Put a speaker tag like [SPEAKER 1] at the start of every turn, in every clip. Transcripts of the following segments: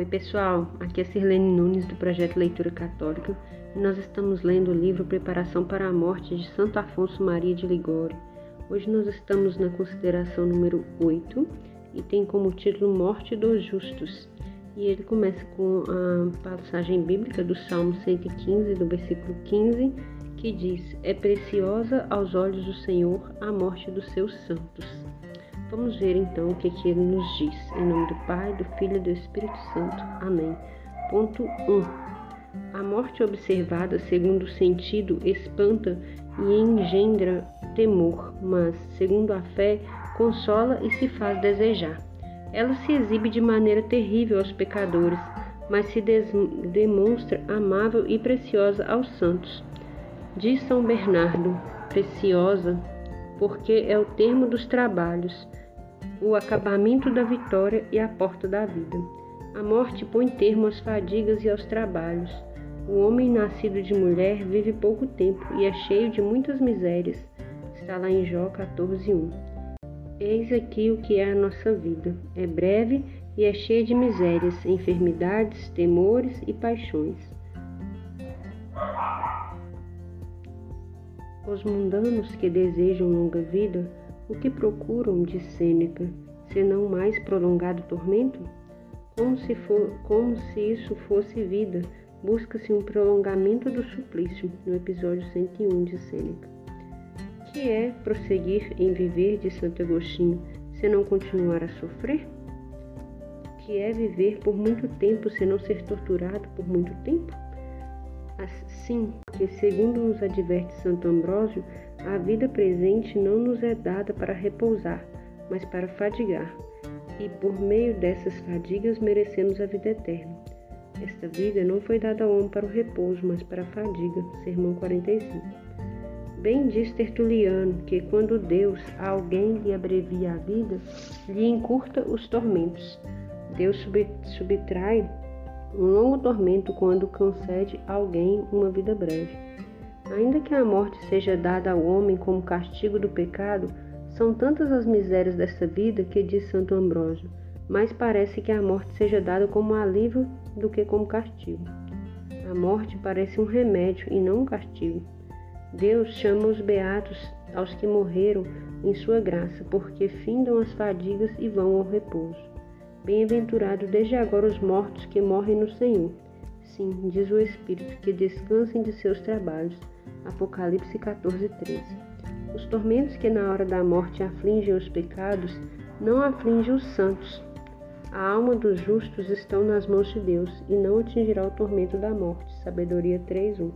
[SPEAKER 1] Oi, pessoal. Aqui é Sirlene Nunes do projeto Leitura Católica e nós estamos lendo o livro Preparação para a Morte de Santo Afonso Maria de Ligório. Hoje nós estamos na consideração número 8 e tem como título Morte dos Justos. E ele começa com a passagem bíblica do Salmo 115, do versículo 15, que diz: É preciosa aos olhos do Senhor a morte dos seus santos. Vamos ver então o que, que ele nos diz. Em nome do Pai, do Filho e do Espírito Santo. Amém. Ponto 1. A morte observada segundo o sentido espanta e engendra temor, mas, segundo a fé, consola e se faz desejar. Ela se exibe de maneira terrível aos pecadores, mas se demonstra amável e preciosa aos santos. Diz São Bernardo, preciosa, porque é o termo dos trabalhos, o acabamento da vitória e a porta da vida. A morte põe termo às fadigas e aos trabalhos. O homem nascido de mulher vive pouco tempo e é cheio de muitas misérias. Está lá em Jó 14:1. Eis aqui o que é a nossa vida. É breve e é cheia de misérias, enfermidades, temores e paixões. Os mundanos que desejam longa vida o que procuram de Sêneca, senão mais prolongado tormento? Como se, for, como se isso fosse vida, busca-se um prolongamento do suplício, no episódio 101 de Sêneca. Que é prosseguir em viver de Santo Agostinho, se não continuar a sofrer? Que é viver por muito tempo, se não ser torturado por muito tempo? Assim que, segundo nos adverte Santo Ambrósio, a vida presente não nos é dada para repousar, mas para fadigar, e por meio dessas fadigas merecemos a vida eterna. Esta vida não foi dada ao homem para o repouso, mas para a fadiga. Sermão 45. Bem diz Tertuliano que quando Deus a alguém lhe abrevia a vida, lhe encurta os tormentos. Deus subtrai um longo tormento quando concede a alguém uma vida breve. Ainda que a morte seja dada ao homem como castigo do pecado, são tantas as misérias desta vida que diz Santo Ambrósio, mais parece que a morte seja dada como alívio do que como castigo. A morte parece um remédio e não um castigo. Deus chama os beatos aos que morreram em sua graça, porque findam as fadigas e vão ao repouso. Bem-aventurados desde agora os mortos que morrem no Senhor. Sim, diz o Espírito, que descansem de seus trabalhos Apocalipse 14, 13. Os tormentos que na hora da morte afligem os pecados não afligem os santos. A alma dos justos estão nas mãos de Deus e não atingirá o tormento da morte. Sabedoria 3:1.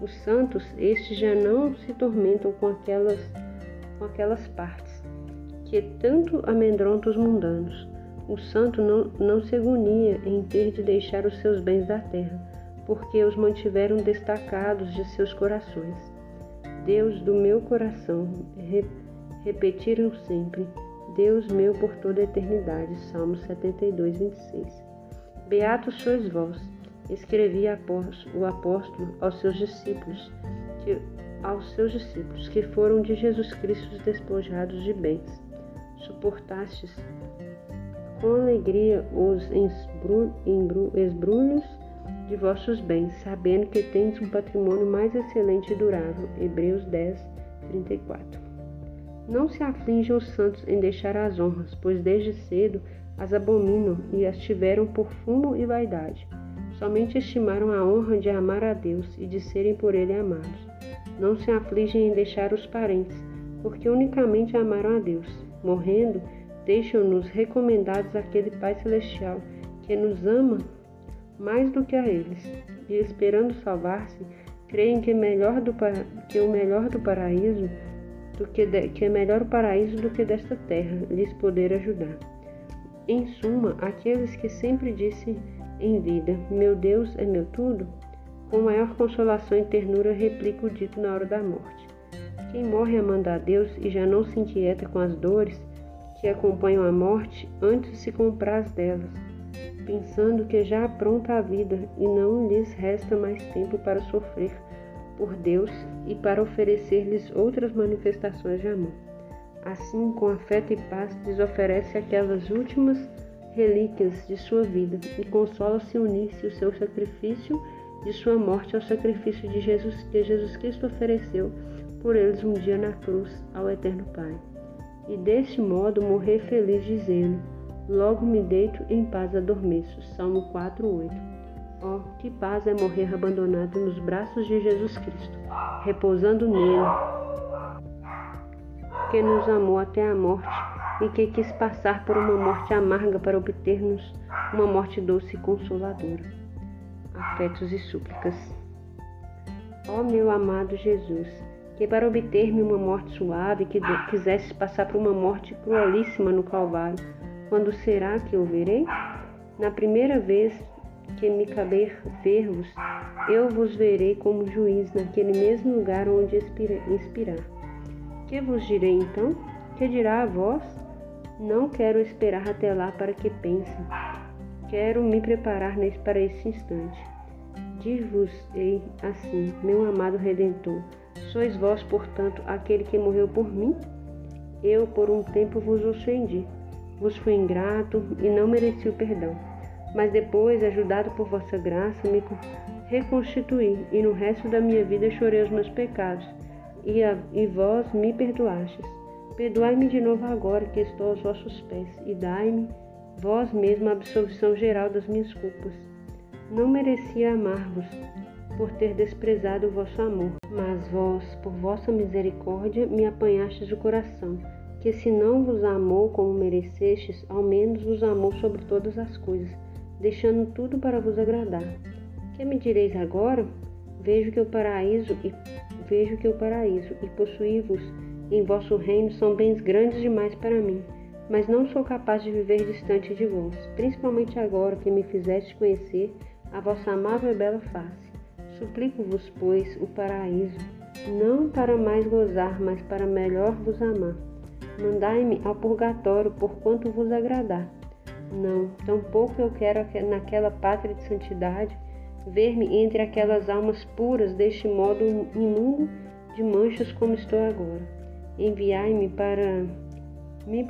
[SPEAKER 1] Os santos, estes já não se tormentam com aquelas com aquelas partes que tanto amedrontam os mundanos. O santo não, não se agonia em ter de deixar os seus bens da terra porque os mantiveram destacados de seus corações. Deus do meu coração, re, repetiram sempre, Deus meu por toda a eternidade. Salmo 72, 26. Beatos sois vós, escrevia o apóstolo aos seus discípulos, que, aos seus discípulos que foram de Jesus Cristo despojados de bens. Suportastes com alegria os esbrulhos de vossos bens, sabendo que tendes um patrimônio mais excelente e durável. Hebreus 10, 34. Não se afligem os santos em deixar as honras, pois desde cedo as abominam e as tiveram por fumo e vaidade. Somente estimaram a honra de amar a Deus e de serem por Ele amados. Não se afligem em deixar os parentes, porque unicamente amaram a Deus. Morrendo, deixam-nos recomendados àquele Pai Celestial que nos ama mais do que a eles, e esperando salvar-se, creem que, é melhor do, que o melhor do paraíso do que, de, que é melhor o paraíso do que desta terra lhes poder ajudar. Em suma, aqueles que sempre disse em vida, meu Deus é meu tudo, com maior consolação e ternura replica o dito na hora da morte. Quem morre amando a Deus e já não se inquieta com as dores que acompanham a morte, antes se compraz delas pensando que já apronta a vida e não lhes resta mais tempo para sofrer por Deus e para oferecer-lhes outras manifestações de amor. Assim, com afeto e paz, lhes oferece aquelas últimas relíquias de sua vida e consola se unir-se o seu sacrifício de sua morte ao sacrifício de Jesus que Jesus Cristo ofereceu por eles um dia na cruz ao eterno Pai. E deste modo morrer feliz dizendo: Logo me deito em paz adormeço. Salmo 4:8. Oh, que paz é morrer abandonado nos braços de Jesus Cristo, repousando nele, que nos amou até a morte e que quis passar por uma morte amarga para obter-nos uma morte doce e consoladora. Afetos e súplicas. Ó oh, meu amado Jesus, que para obter-me uma morte suave, que quisesse passar por uma morte cruelíssima no Calvário, quando será que eu verei? Na primeira vez que me caber ver-vos, eu vos verei como juiz naquele mesmo lugar onde inspirar. Que vos direi então? Que dirá a vós? Não quero esperar até lá para que pensem. Quero me preparar para esse instante. Dir-vos-ei assim, meu amado Redentor, sois vós, portanto, aquele que morreu por mim? Eu, por um tempo, vos ofendi, vos fui ingrato e não mereci o perdão. Mas depois, ajudado por vossa graça, me reconstituí e no resto da minha vida chorei os meus pecados e, a, e vós me perdoastes. Perdoai-me de novo agora que estou aos vossos pés e dai-me vós mesmo a absolvição geral das minhas culpas. Não merecia amar-vos por ter desprezado o vosso amor, mas vós, por vossa misericórdia, me apanhastes o coração, que se não vos amou como merecestes, ao menos vos amou sobre todas as coisas, deixando tudo para vos agradar. Que me direis agora? Vejo que o paraíso e vejo que o paraíso e possuir-vos em vosso reino são bens grandes demais para mim, mas não sou capaz de viver distante de vós, principalmente agora que me fizeste conhecer a vossa amável e bela face. Suplico-vos, pois, o paraíso, não para mais gozar, mas para melhor vos amar. Mandai-me ao purgatório por quanto vos agradar. Não, tampouco eu quero naquela pátria de santidade ver-me entre aquelas almas puras deste modo imundo de manchas como estou agora. Enviai-me para me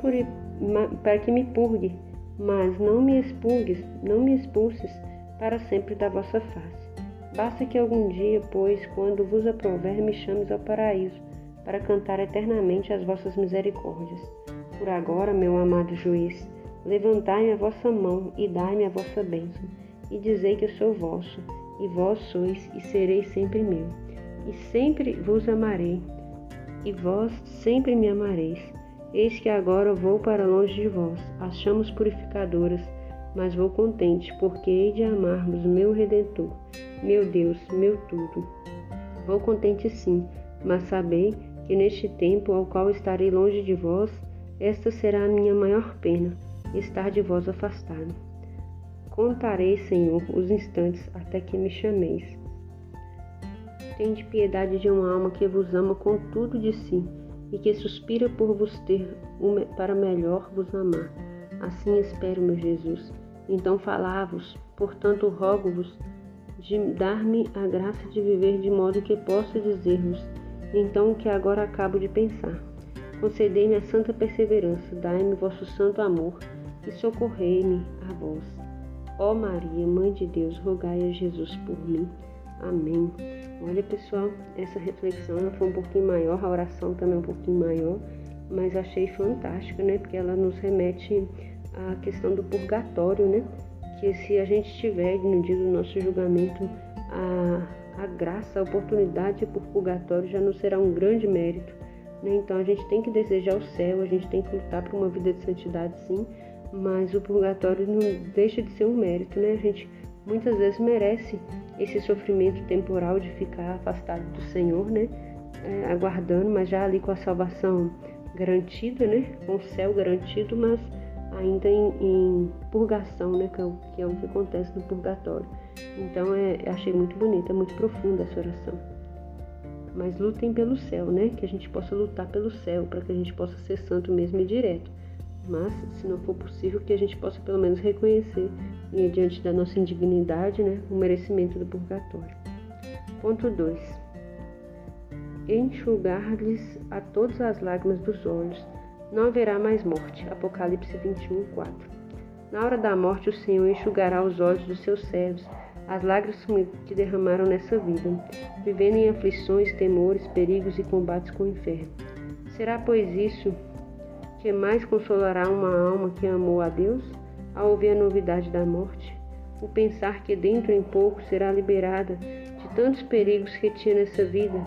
[SPEAKER 1] para que me purgue, mas não me expurgues, não me expulses para sempre da vossa face. Basta que algum dia, pois, quando vos aprover, me chames ao paraíso, para cantar eternamente as vossas misericórdias. Por agora, meu amado juiz, levantai a vossa mão e dai-me a vossa bênção, e dizei que eu sou vosso, e vós sois e sereis sempre meu, e sempre vos amarei, e vós sempre me amareis. Eis que agora vou para longe de vós, as chamas purificadoras, mas vou contente, porque hei de amar-vos, meu Redentor, meu Deus, meu tudo. Vou contente sim, mas sabei que neste tempo ao qual estarei longe de vós, esta será a minha maior pena, estar de vós afastado. Contarei, Senhor, os instantes até que me chameis. Tende piedade de uma alma que vos ama com tudo de si e que suspira por vos ter para melhor vos amar. Assim espero, meu Jesus. Então falavos, portanto rogo-vos de dar-me a graça de viver de modo que possa dizer-vos, então o que agora acabo de pensar. Concedei-me a santa perseverança, dai-me vosso santo amor e socorrei-me a vós. Ó Maria, Mãe de Deus, rogai a Jesus por mim. Amém. Olha, pessoal, essa reflexão foi um pouquinho maior, a oração também um pouquinho maior, mas achei fantástica, né? Porque ela nos remete à questão do purgatório, né? Que se a gente tiver no dia do nosso julgamento a, a graça, a oportunidade por purgatório já não será um grande mérito. Né? Então a gente tem que desejar o céu, a gente tem que lutar por uma vida de santidade, sim, mas o purgatório não deixa de ser um mérito, né? A gente muitas vezes merece esse sofrimento temporal de ficar afastado do Senhor, né? É, aguardando, mas já ali com a salvação garantida, né? Com o céu garantido, mas ainda em, em purgação, né? Que é, o, que é, o, que acontece no purgatório. Então, é, achei muito bonita, muito profunda essa oração. Mas lutem pelo céu, né? Que a gente possa lutar pelo céu, para que a gente possa ser santo mesmo e direto. Mas, se não for possível, que a gente possa pelo menos reconhecer, e diante da nossa indignidade, né, o merecimento do purgatório. Ponto 2. Enxugar-lhes a todas as lágrimas dos olhos. Não haverá mais morte. Apocalipse 21, 4. Na hora da morte, o Senhor enxugará os olhos dos seus servos, as lágrimas que derramaram nessa vida, vivendo em aflições, temores, perigos e combates com o inferno. Será, pois, isso que mais consolará uma alma que amou a Deus ao ouvir a novidade da morte? O pensar que dentro em pouco será liberada de tantos perigos que tinha nessa vida,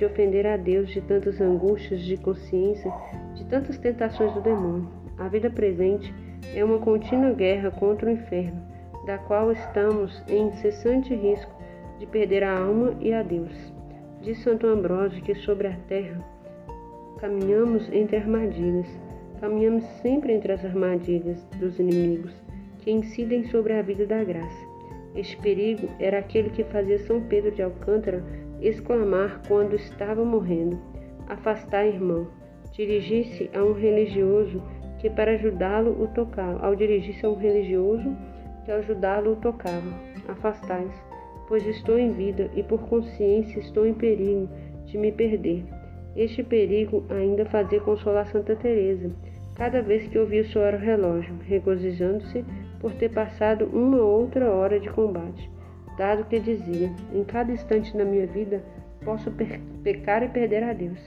[SPEAKER 1] de ofender a Deus, de tantas angústias de consciência, de tantas tentações do demônio. A vida presente é uma contínua guerra contra o inferno, da qual estamos em incessante risco de perder a alma e a Deus. Diz Santo Ambrósio que sobre a terra caminhamos entre armadilhas, caminhamos sempre entre as armadilhas dos inimigos que incidem sobre a vida da graça. Este perigo era aquele que fazia São Pedro de Alcântara exclamar quando estava morrendo: Afastai, irmão. Dirigir-se a um religioso que para ajudá-lo o tocava. Ao dirigir-se a um religioso que ajudá-lo o tocava. Afastais, pois estou em vida e por consciência estou em perigo de me perder. Este perigo ainda fazia consolar Santa Teresa, cada vez que ouvia soar o relógio, regozijando-se por ter passado uma outra hora de combate, dado que dizia: em cada instante da minha vida posso pecar e perder a Deus.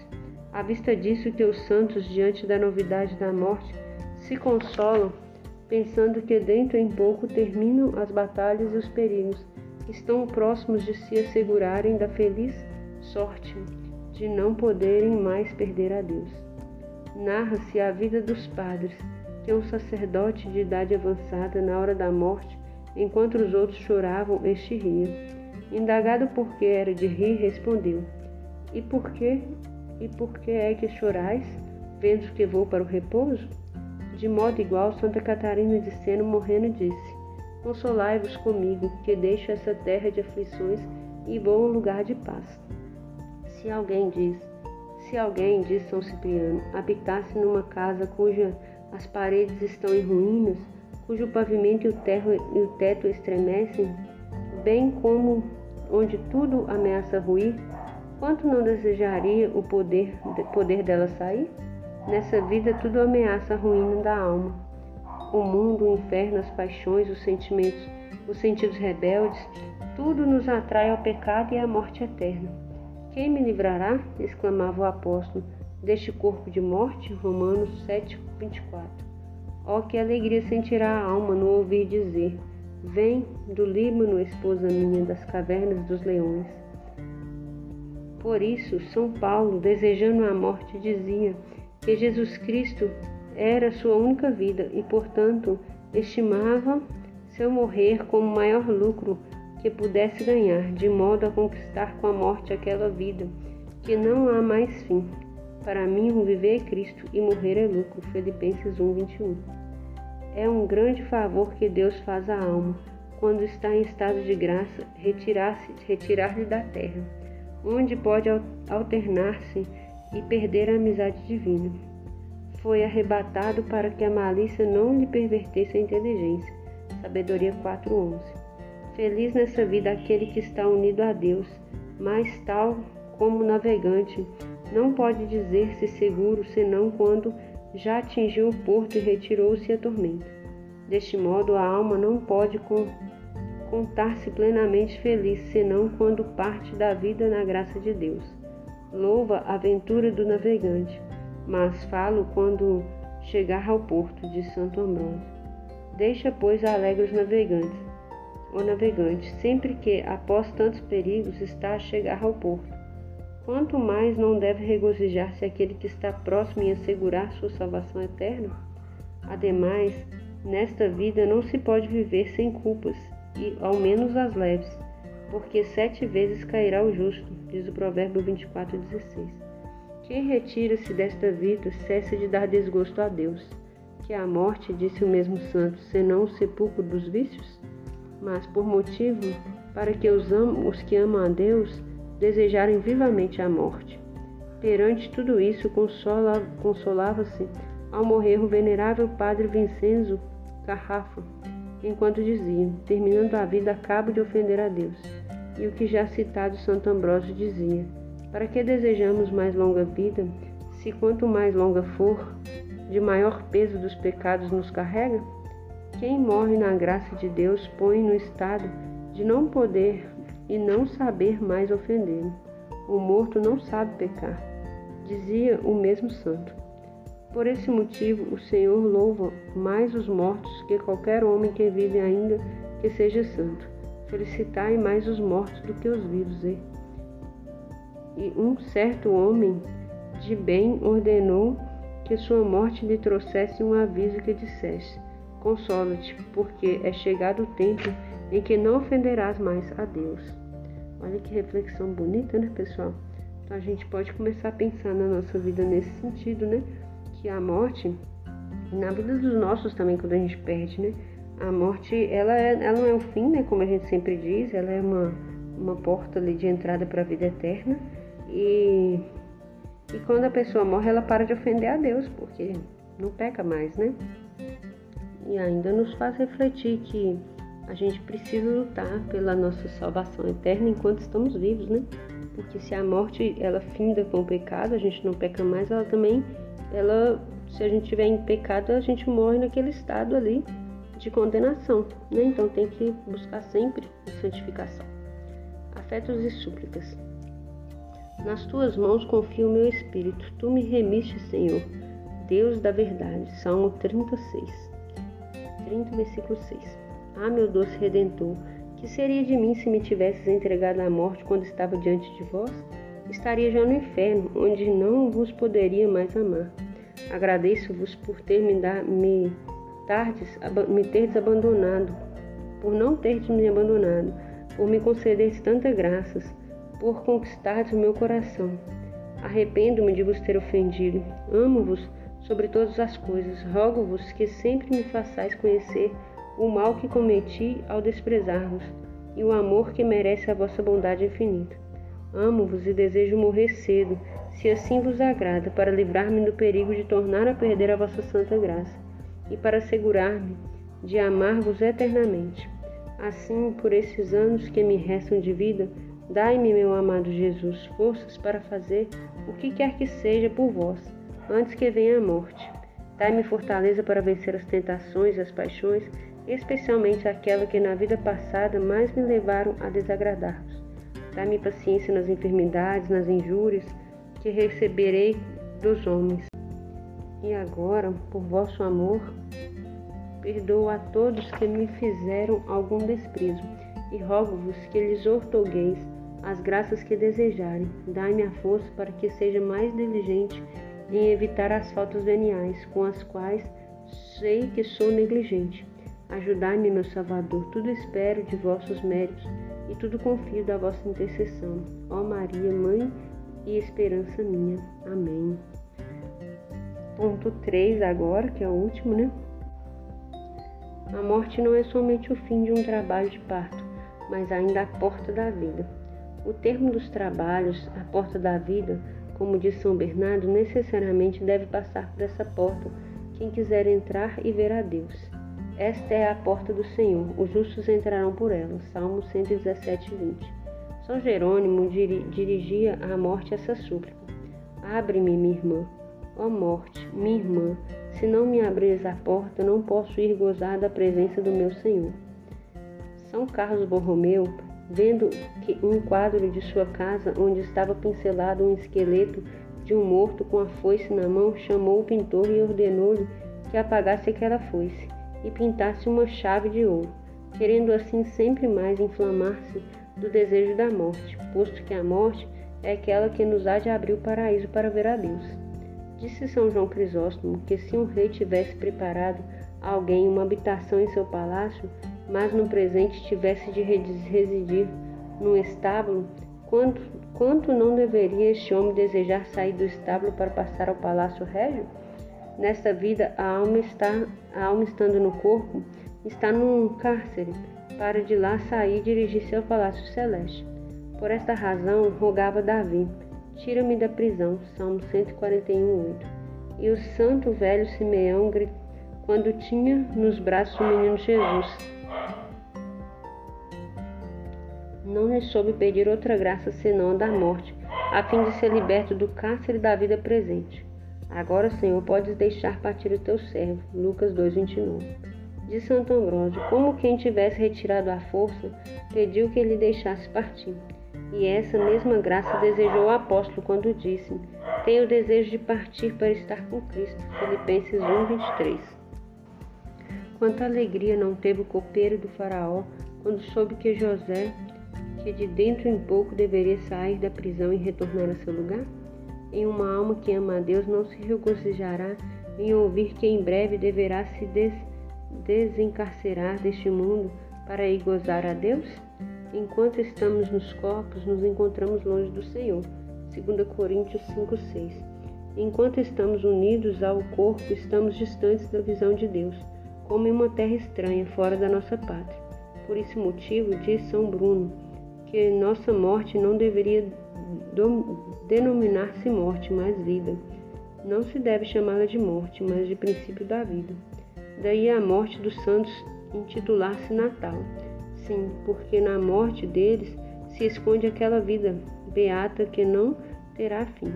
[SPEAKER 1] À vista disso que os santos, diante da novidade da morte, se consolam, pensando que dentro em pouco terminam as batalhas e os perigos, estão próximos de se assegurarem da feliz sorte de não poderem mais perder a Deus. Narra-se a vida dos padres, que um sacerdote de idade avançada, na hora da morte, enquanto os outros choravam, este ria. Indagado por que era de rir, respondeu: E por que? E por que é que chorais, vendo que vou para o repouso? De modo igual, Santa Catarina de Sena, morrendo, disse: Consolai-vos comigo, que deixo essa terra de aflições e vou a um lugar de paz. Se alguém diz, se alguém, diz São Cipriano, habitasse numa casa cuja as paredes estão em ruínas, cujo pavimento e o, terro, e o teto estremecem, bem como onde tudo ameaça ruir, quanto não desejaria o poder, poder dela sair? Nessa vida tudo ameaça a ruína da alma. O mundo, o inferno, as paixões, os sentimentos, os sentidos rebeldes, tudo nos atrai ao pecado e à morte eterna. Quem me livrará? exclamava o apóstolo deste corpo de morte? Romanos 7, 24. Ó, que alegria sentirá a alma no ouvir dizer: Vem do Líbano, esposa minha, das cavernas dos leões. Por isso, São Paulo, desejando a morte, dizia que Jesus Cristo era sua única vida e, portanto, estimava seu morrer como o maior lucro que pudesse ganhar, de modo a conquistar com a morte aquela vida que não há mais fim. Para mim, o viver é Cristo e morrer é lucro. Filipenses 1, 21. É um grande favor que Deus faz à alma, quando está em estado de graça, retirar-se, retirar-lhe da terra, onde pode alternar-se e perder a amizade divina. Foi arrebatado para que a malícia não lhe pervertesse a inteligência. Sabedoria 4:11. Feliz nessa vida aquele que está unido a Deus, mas tal como navegante não pode dizer-se seguro senão quando já atingiu o porto e retirou-se a tormenta. Deste modo, a alma não pode contar-se plenamente feliz senão quando parte da vida na graça de Deus. Louva a aventura do navegante, mas falo quando chegar ao porto de Santo Ambrósio. Deixa, pois, alegres os navegantes, o navegante, sempre que, após tantos perigos, está a chegar ao porto Quanto mais não deve regozijar-se aquele que está próximo em assegurar sua salvação eterna? Ademais, nesta vida não se pode viver sem culpas, e ao menos as leves, porque sete vezes cairá o justo, diz o provérbio 24:16. Quem retira-se desta vida cessa de dar desgosto a Deus, que a morte, disse o mesmo santo, senão o sepulcro dos vícios? Mas por motivo para que os, os que amam a Deus desejarem vivamente a morte. Perante tudo isso, consolava-se ao morrer o venerável padre Vincenzo Carrafa, enquanto dizia: Terminando a vida, acabo de ofender a Deus. E o que já citado Santo Ambrósio dizia: Para que desejamos mais longa vida, se quanto mais longa for, de maior peso dos pecados nos carrega? Quem morre na graça de Deus põe no estado de não poder e não saber mais ofender. O morto não sabe pecar, dizia o mesmo santo. Por esse motivo, o Senhor louva mais os mortos que qualquer homem que vive ainda que seja santo. Felicitai mais os mortos do que os vivos. E, e um certo homem de bem ordenou que sua morte lhe trouxesse um aviso que dissesse: Consola-te, porque é chegado o tempo em que não ofenderás mais a Deus. Olha que reflexão bonita, né, pessoal? Então a gente pode começar a pensar na nossa vida nesse sentido, né? Que a morte, na vida dos nossos também, quando a gente perde, né? A morte, ela, é, ela não é o fim, né? Como a gente sempre diz, ela é uma, uma porta ali de entrada para a vida eterna. E, e quando a pessoa morre, ela para de ofender a Deus, porque não peca mais, né? E ainda nos faz refletir que a gente precisa lutar pela nossa salvação eterna enquanto estamos vivos, né? Porque se a morte ela finda com o pecado, a gente não peca mais, ela também, ela, se a gente tiver em pecado, a gente morre naquele estado ali de condenação, né? Então tem que buscar sempre a santificação. Afetos e súplicas. Nas tuas mãos confio o meu espírito. Tu me remiste, Senhor, Deus da verdade. Salmo 36. 30, versículo 6. Ah, meu doce redentor, que seria de mim se me tivesses entregado à morte quando estava diante de vós? Estaria já no inferno, onde não vos poderia mais amar. Agradeço-vos por ter me, dar, me tardes, me terdes abandonado, por não terdes me abandonado, por me concederes tantas graças, por conquistardes o meu coração. Arrependo-me de vos ter ofendido. Amo-vos sobre todas as coisas. Rogo-vos que sempre me façais conhecer o mal que cometi ao desprezar-vos e o amor que merece a vossa bondade infinita. Amo-vos e desejo morrer cedo, se assim vos agrada, para livrar-me do perigo de tornar a perder a vossa santa graça e para assegurar-me de amar-vos eternamente. Assim, por esses anos que me restam de vida, dai-me, meu amado Jesus, forças para fazer o que quer que seja por vós, antes que venha a morte. Dai-me fortaleza para vencer as tentações e as paixões, especialmente aquela que na vida passada mais me levaram a desagradar-vos. Dai-me paciência nas enfermidades, nas injúrias que receberei dos homens e agora, por vosso amor, perdoo a todos que me fizeram algum desprezo, e rogo-vos que lhes ortogueis as graças que desejarem. Dai-me a força para que seja mais diligente em evitar as faltas veniais, com as quais sei que sou negligente. Ajudai-me, meu Salvador, tudo espero de vossos méritos e tudo confio da vossa intercessão. Ó Maria, Mãe e esperança minha. Amém. Ponto 3 agora, que é o último, né? A morte não é somente o fim de um trabalho de parto, mas ainda a porta da vida. O termo dos trabalhos, a porta da vida, como diz São Bernardo, necessariamente deve passar por essa porta quem quiser entrar e ver a Deus. Esta é a porta do Senhor, os justos entrarão por ela. Salmo 117, 20. São Jerônimo dirigia à morte essa súplica: Abre-me, minha irmã, Ó morte, minha irmã, se não me abris a porta, não posso ir gozar da presença do meu Senhor. São Carlos Borromeu, vendo que um quadro de sua casa onde estava pincelado um esqueleto de um morto com a foice na mão, chamou o pintor e ordenou-lhe que apagasse aquela foice e pintasse uma chave de ouro, querendo assim sempre mais inflamar-se do desejo da morte, posto que a morte é aquela que nos há de abrir o paraíso para ver a Deus. Disse São João Crisóstomo que se um rei tivesse preparado a alguém uma habitação em seu palácio, mas no presente tivesse de residir num estábulo, quanto, quanto não deveria este homem desejar sair do estábulo para passar ao palácio régio? Nesta vida, a alma, está, a alma estando no corpo, está num cárcere, para de lá sair e dirigir-se ao palácio celeste. Por esta razão, rogava Davi, Tira-me da prisão. Salmo 141, 8. E o santo velho Simeão, quando tinha nos braços o menino Jesus, não lhe soube pedir outra graça senão a da morte, a fim de ser liberto do cárcere da vida presente. Agora, Senhor, podes deixar partir o teu servo. Lucas 2:29. de Santo Ambrósio, como quem tivesse retirado a força, pediu que ele deixasse partir. E essa mesma graça desejou o apóstolo quando disse: Tenho o desejo de partir para estar com Cristo. Filipenses 1, 23. Quanta alegria não teve o copeiro do Faraó quando soube que José, que de dentro em pouco deveria sair da prisão e retornar a seu lugar? Em uma alma que ama a Deus não se regozijará em ouvir que em breve deverá se des desencarcerar deste mundo para ir gozar a Deus? Enquanto estamos nos corpos, nos encontramos longe do Senhor. 2 Coríntios 5:6. Enquanto estamos unidos ao corpo, estamos distantes da visão de Deus, como em uma terra estranha, fora da nossa pátria. Por esse motivo, diz São Bruno, que nossa morte não deveria denominar-se morte, mas vida. Não se deve chamá-la de morte, mas de princípio da vida. Daí a morte dos santos intitular-se Natal. Sim, porque na morte deles se esconde aquela vida beata que não terá fim.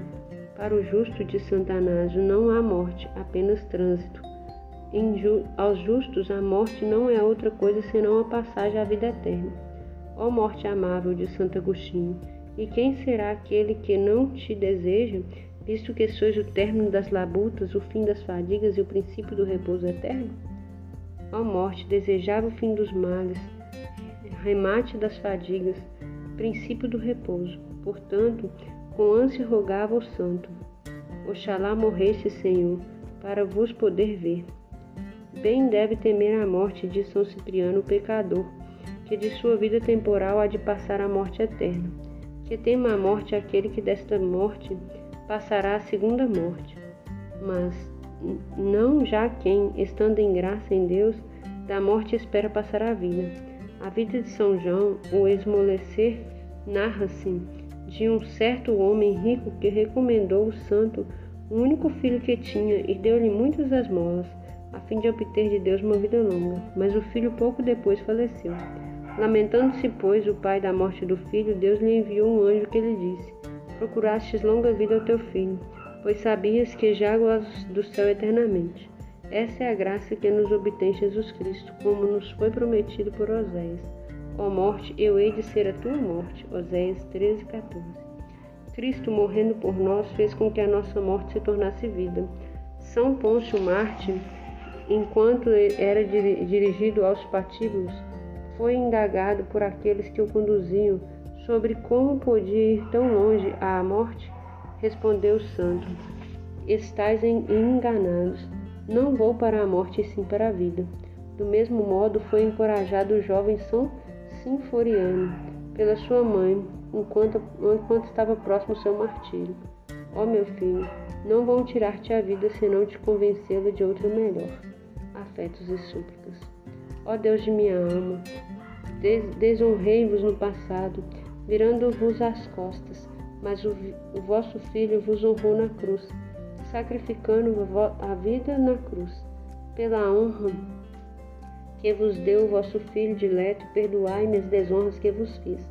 [SPEAKER 1] Para o justo de Santanásio não há morte, apenas trânsito. Ju aos justos a morte não é outra coisa senão a passagem à vida eterna. Ó morte amável de Santo Agostinho, e quem será aquele que não te deseja, visto que sois o término das labutas, o fim das fadigas e o princípio do repouso eterno? Ó morte, desejava o fim dos males, remate das fadigas, princípio do repouso. Portanto, com ânsia rogava ao santo: Oxalá morresse, Senhor, para vos poder ver. Bem deve temer a morte de São Cipriano, o pecador, que de sua vida temporal há de passar a morte eterna. Que tema a morte aquele que desta morte passará a segunda morte. Mas não já quem, estando em graça em Deus, da morte espera passar a vida. A vida de São João, o esmolecer, narra-se de um certo homem rico que recomendou o santo o único filho que tinha e deu-lhe muitas esmolas, a fim de obter de Deus uma vida longa. Mas o filho pouco depois faleceu. Lamentando-se, pois, o pai da morte do filho, Deus lhe enviou um anjo que lhe disse: Procurastes longa vida ao teu filho, pois sabias que gozas do céu eternamente. Essa é a graça que nos obtém Jesus Cristo, como nos foi prometido por Oséias. Ó morte, eu hei de ser a tua morte. Oséias 13, 14. Cristo, morrendo por nós, fez com que a nossa morte se tornasse vida. São Pôncio Marte, enquanto era dirigido aos patíbulos, foi indagado por aqueles que o conduziam sobre como podia ir tão longe à morte. Respondeu o santo: Estais enganados não vou para a morte, sim para a vida. Do mesmo modo, foi encorajado o jovem São Sinforiano pela sua mãe, enquanto, enquanto estava próximo ao seu martírio. Ó oh, meu filho, não vão tirar-te a vida senão te convencê-la de outra melhor. Afetos e súplicas. Ó Deus de minha alma, des desonrei-vos no passado, virando-vos as costas, mas o, o vosso filho vos honrou na cruz sacrificando a vida na cruz, pela honra que vos deu o vosso Filho dileto, perdoai-me as desonras que vos fiz.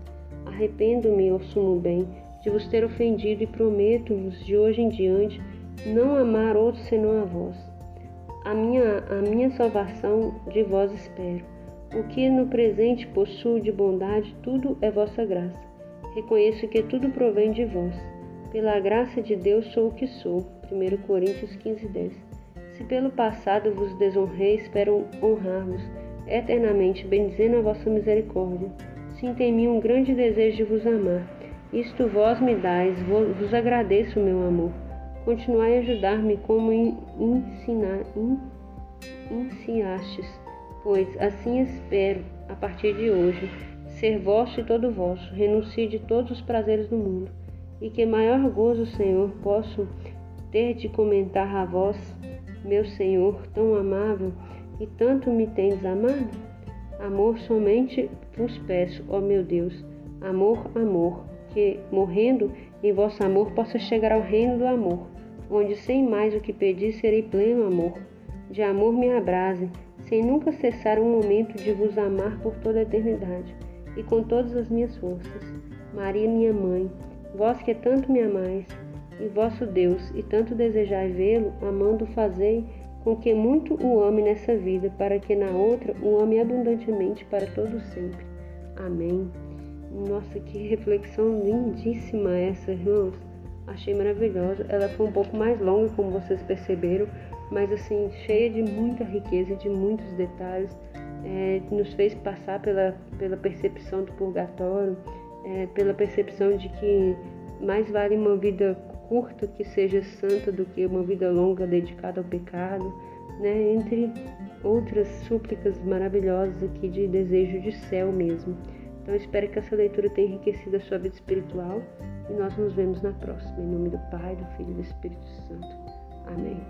[SPEAKER 1] Arrependo-me, ó sumo bem, de vos ter ofendido e prometo-vos de hoje em diante não amar outro senão a vós. A minha, a minha salvação de vós espero. O que no presente possuo de bondade, tudo é vossa graça. Reconheço que tudo provém de vós. Pela graça de Deus sou o que sou. 1 Coríntios 15, 10. Se pelo passado vos desonrei, espero honrar-vos eternamente, bendizendo a vossa misericórdia. Sinto em mim um grande desejo de vos amar. Isto vós me dais, vos agradeço, meu amor. Continuai a ajudar-me como ensinar, ensinastes, pois assim espero, a partir de hoje, ser vosso e todo vosso, renuncie de todos os prazeres do mundo, e que maior gozo, Senhor, posso ter de comentar a vós, meu Senhor, tão amável, e tanto me tendes amado? Amor somente vos peço, ó meu Deus, amor, amor, que, morrendo em vosso amor, possa chegar ao reino do amor, onde sem mais o que pedir serei pleno amor. De amor me abrase, sem nunca cessar um momento de vos amar por toda a eternidade, e com todas as minhas forças. Maria, minha mãe, vós que tanto me amais, e vosso Deus, e tanto desejai vê-lo, amando fazei com que muito o ame nessa vida, para que na outra o ame abundantemente para todo sempre. Amém. Nossa, que reflexão lindíssima essa, irmãos. Achei maravilhosa. Ela foi um pouco mais longa, como vocês perceberam, mas assim, cheia de muita riqueza, de muitos detalhes. É, nos fez passar pela, pela percepção do purgatório, é, pela percepção de que mais vale uma vida curta que seja santa do que uma vida longa dedicada ao pecado, né? entre outras súplicas maravilhosas aqui de desejo de céu mesmo. Então espero que essa leitura tenha enriquecido a sua vida espiritual e nós nos vemos na próxima. Em nome do Pai, do Filho e do Espírito Santo. Amém.